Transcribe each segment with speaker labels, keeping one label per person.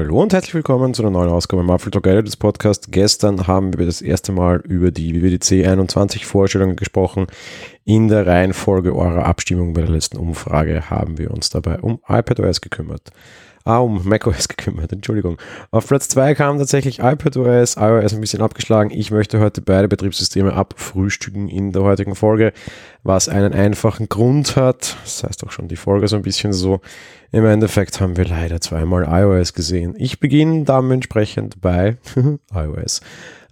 Speaker 1: Hallo und herzlich willkommen zu einer neuen Ausgabe im Apfel Talk des Podcast. Gestern haben wir das erste Mal über die WWDC 21 Vorstellungen gesprochen. In der Reihenfolge eurer Abstimmung bei der letzten Umfrage haben wir uns dabei um iPadOS gekümmert. Ah, um macOS gekümmert, Entschuldigung. Auf Platz 2 kam tatsächlich iPadOS, iOS ein bisschen abgeschlagen. Ich möchte heute beide Betriebssysteme abfrühstücken in der heutigen Folge, was einen einfachen Grund hat. Das heißt auch schon die Folge so ein bisschen so. Im Endeffekt haben wir leider zweimal iOS gesehen. Ich beginne dementsprechend bei iOS.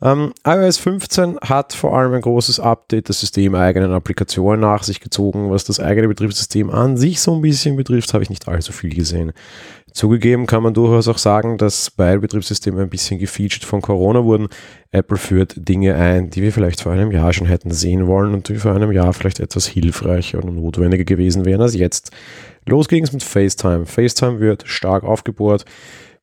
Speaker 1: Ähm, iOS 15 hat vor allem ein großes Update der systemeigenen Applikationen nach sich gezogen. Was das eigene Betriebssystem an sich so ein bisschen betrifft, habe ich nicht allzu viel gesehen. Zugegeben kann man durchaus auch sagen, dass beide Betriebssysteme ein bisschen gefeatured von Corona wurden. Apple führt Dinge ein, die wir vielleicht vor einem Jahr schon hätten sehen wollen und die vor einem Jahr vielleicht etwas hilfreicher und notwendiger gewesen wären als jetzt. Los ging es mit FaceTime. FaceTime wird stark aufgebohrt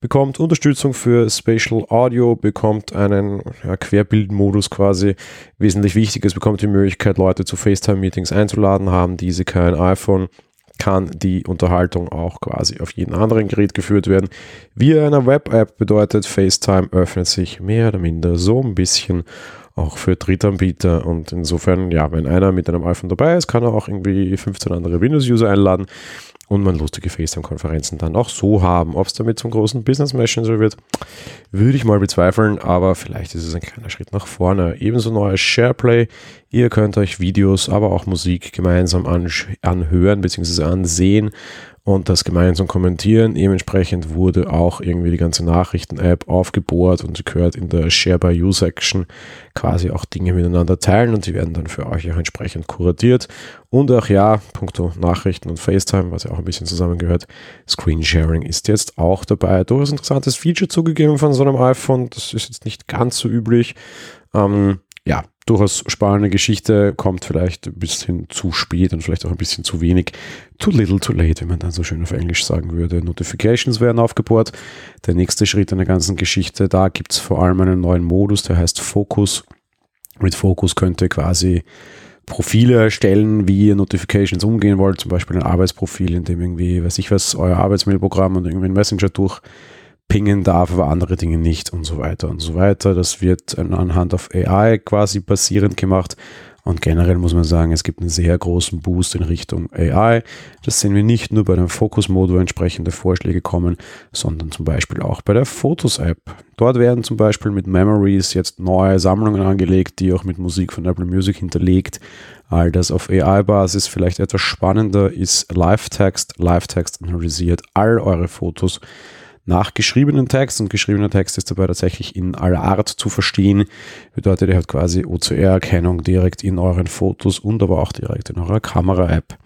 Speaker 1: bekommt Unterstützung für Spatial Audio, bekommt einen ja, Querbildmodus quasi. Wesentlich wichtig, es bekommt die Möglichkeit, Leute zu FaceTime-Meetings einzuladen, haben diese kein iPhone, kann die Unterhaltung auch quasi auf jedem anderen Gerät geführt werden. Wie einer Web-App bedeutet, FaceTime öffnet sich mehr oder minder so ein bisschen auch für Drittanbieter. Und insofern, ja, wenn einer mit einem iPhone dabei ist, kann er auch irgendwie 15 andere Windows-User einladen und man lustige FaceTime-Konferenzen dann auch so haben. Ob es damit zum großen Business-Messenger wird, würde ich mal bezweifeln, aber vielleicht ist es ein kleiner Schritt nach vorne. Ebenso neues SharePlay. Ihr könnt euch Videos, aber auch Musik gemeinsam anhören bzw. ansehen und das gemeinsam kommentieren. Dementsprechend wurde auch irgendwie die ganze Nachrichten-App aufgebohrt und könnt in der Share by You Section quasi auch Dinge miteinander teilen und die werden dann für euch auch entsprechend kuratiert. Und auch ja, puncto Nachrichten und FaceTime, was ja auch ein bisschen zusammengehört, Screensharing ist jetzt auch dabei. Durchaus interessantes Feature zugegeben von so einem iPhone. Das ist jetzt nicht ganz so üblich. Ähm, ja, durchaus spannende Geschichte, kommt vielleicht ein bisschen zu spät und vielleicht auch ein bisschen zu wenig. Too little, too late, wie man dann so schön auf Englisch sagen würde. Notifications werden aufgebohrt. Der nächste Schritt in der ganzen Geschichte, da gibt es vor allem einen neuen Modus, der heißt Focus. Mit Focus könnte quasi Profile erstellen, wie ihr Notifications umgehen wollt, zum Beispiel ein Arbeitsprofil, in dem irgendwie, weiß ich was, euer Arbeitsmailprogramm und irgendwie ein Messenger durch pingen darf, aber andere Dinge nicht und so weiter und so weiter. Das wird anhand auf AI quasi basierend gemacht. Und generell muss man sagen, es gibt einen sehr großen Boost in Richtung AI. Das sehen wir nicht nur bei dem Focus-Mode, wo entsprechende Vorschläge kommen, sondern zum Beispiel auch bei der Fotos-App. Dort werden zum Beispiel mit Memories jetzt neue Sammlungen angelegt, die auch mit Musik von Apple Music hinterlegt. All das auf AI-Basis. Vielleicht etwas spannender ist Live-Text. Live-Text analysiert all eure Fotos nach geschriebenen Text und geschriebener Text ist dabei tatsächlich in aller Art zu verstehen. Bedeutet, ihr habt quasi OCR-Erkennung direkt in euren Fotos und aber auch direkt in eurer Kamera-App.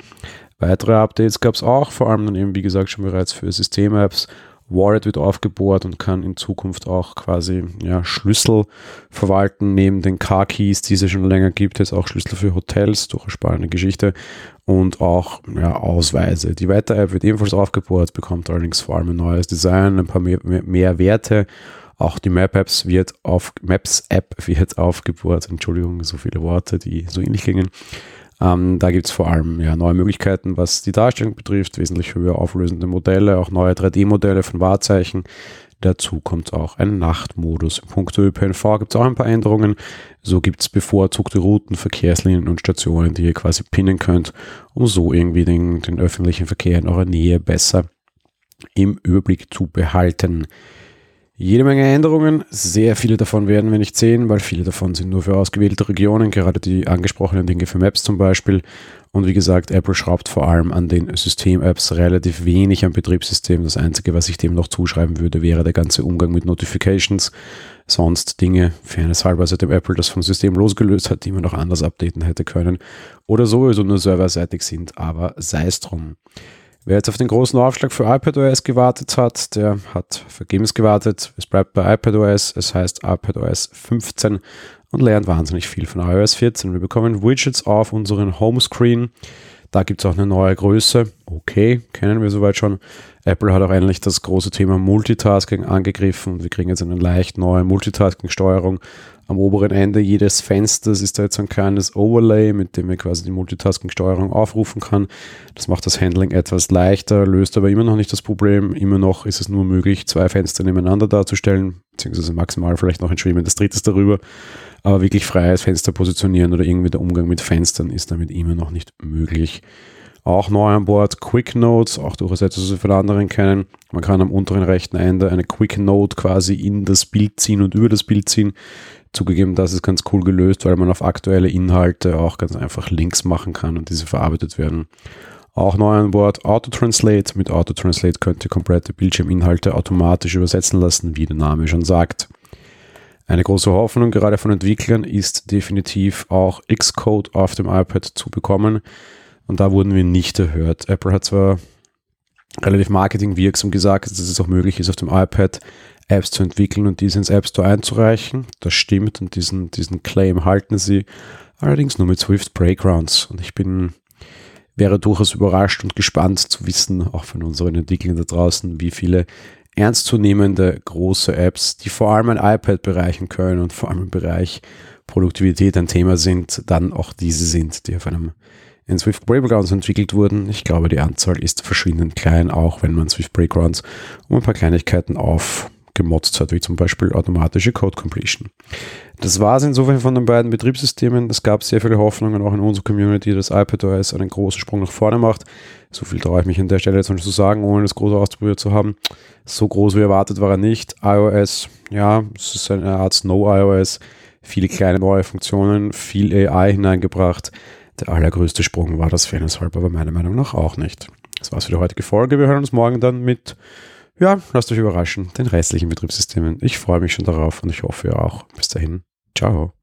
Speaker 1: Weitere Updates gab es auch, vor allem dann eben, wie gesagt, schon bereits für System-Apps Wallet wird aufgebohrt und kann in Zukunft auch quasi ja, Schlüssel verwalten, neben den Car-Keys, die es schon länger gibt, jetzt auch Schlüssel für Hotels, durch eine spannende Geschichte und auch ja, Ausweise. Die Wetter-App wird ebenfalls aufgebohrt, bekommt allerdings vor allem ein neues Design, ein paar mehr, mehr Werte. Auch die Map-Apps wird auf, Maps-App wird aufgebohrt. Entschuldigung, so viele Worte, die so ähnlich klingen. Ähm, da gibt es vor allem ja, neue Möglichkeiten, was die Darstellung betrifft, wesentlich höher auflösende Modelle, auch neue 3D-Modelle von Wahrzeichen. Dazu kommt auch ein Nachtmodus. Im Punkt ÖPNV gibt es auch ein paar Änderungen. So gibt es bevorzugte Routen, Verkehrslinien und Stationen, die ihr quasi pinnen könnt, um so irgendwie den, den öffentlichen Verkehr in eurer Nähe besser im Überblick zu behalten. Jede Menge Änderungen, sehr viele davon werden wir nicht sehen, weil viele davon sind nur für ausgewählte Regionen, gerade die angesprochenen Dinge für Maps zum Beispiel. Und wie gesagt, Apple schraubt vor allem an den System-Apps relativ wenig am Betriebssystem. Das Einzige, was ich dem noch zuschreiben würde, wäre der ganze Umgang mit Notifications. Sonst Dinge, fairness halber, seitdem Apple das vom System losgelöst hat, die man noch anders updaten hätte können. Oder sowieso nur serverseitig sind, aber sei es drum. Wer jetzt auf den großen Aufschlag für iPadOS gewartet hat, der hat vergebens gewartet. Es bleibt bei iPadOS, es heißt iPadOS 15 und lernt wahnsinnig viel von iOS 14. Wir bekommen Widgets auf unseren Homescreen. Da gibt es auch eine neue Größe. Okay, kennen wir soweit schon. Apple hat auch endlich das große Thema Multitasking angegriffen. Wir kriegen jetzt eine leicht neue Multitasking-Steuerung
Speaker 2: Am oberen Ende jedes Fensters ist da jetzt ein kleines Overlay, mit dem wir quasi die Multitasking-Steuerung aufrufen kann. Das macht das Handling etwas leichter, löst aber immer noch nicht das Problem. Immer noch ist es nur möglich, zwei Fenster nebeneinander darzustellen, beziehungsweise maximal vielleicht noch ein schwimmendes drittes darüber. Aber wirklich freies Fenster positionieren oder irgendwie der Umgang mit Fenstern ist damit immer noch nicht möglich. Auch neu an Bord Quick Notes, auch durchaus etwas, was wir von anderen kennen. Man kann am unteren rechten Ende eine Quick Note quasi in das Bild ziehen und über das Bild ziehen. Zugegeben, das ist ganz cool gelöst, weil man auf aktuelle Inhalte auch ganz einfach Links machen kann und diese verarbeitet werden. Auch neu an Bord Auto-Translate. Mit Auto-Translate könnt ihr komplette Bildschirminhalte automatisch übersetzen lassen, wie der Name schon sagt. Eine große Hoffnung gerade von Entwicklern ist definitiv auch Xcode auf dem iPad zu bekommen. Und da wurden wir nicht erhört. Apple hat zwar relativ marketingwirksam gesagt, dass es auch möglich ist, auf dem iPad Apps zu entwickeln und diese ins App Store einzureichen. Das stimmt und diesen, diesen Claim halten sie allerdings nur mit Swift Breakgrounds. Und ich bin, wäre durchaus überrascht und gespannt zu wissen, auch von unseren Entwicklern da draußen, wie viele ernstzunehmende große Apps, die vor allem ein iPad bereichen können und vor allem im Bereich Produktivität ein Thema sind, dann auch diese sind, die auf einem in Swift Breakgrounds entwickelt wurden. Ich glaube, die Anzahl ist verschwindend klein, auch wenn man Swift Breakgrounds um ein paar Kleinigkeiten aufgemotzt hat, wie zum Beispiel automatische Code Completion. Das war es insofern von den beiden Betriebssystemen. Es gab sehr viele Hoffnungen auch in unserer Community, dass iPadOS einen großen Sprung nach vorne macht. So viel traue ich mich an der Stelle jetzt schon zu sagen, ohne das große ausprobiert zu haben. So groß wie erwartet war er nicht. iOS, ja, es ist eine Art Snow iOS. Viele kleine neue Funktionen, viel AI hineingebracht. Der allergrößte Sprung war das Fairness aber meiner Meinung nach auch nicht. Das war's für die heutige Folge. Wir hören uns morgen dann mit, ja, lasst euch überraschen, den restlichen Betriebssystemen. Ich freue mich schon darauf und ich hoffe ihr auch. Bis dahin. Ciao.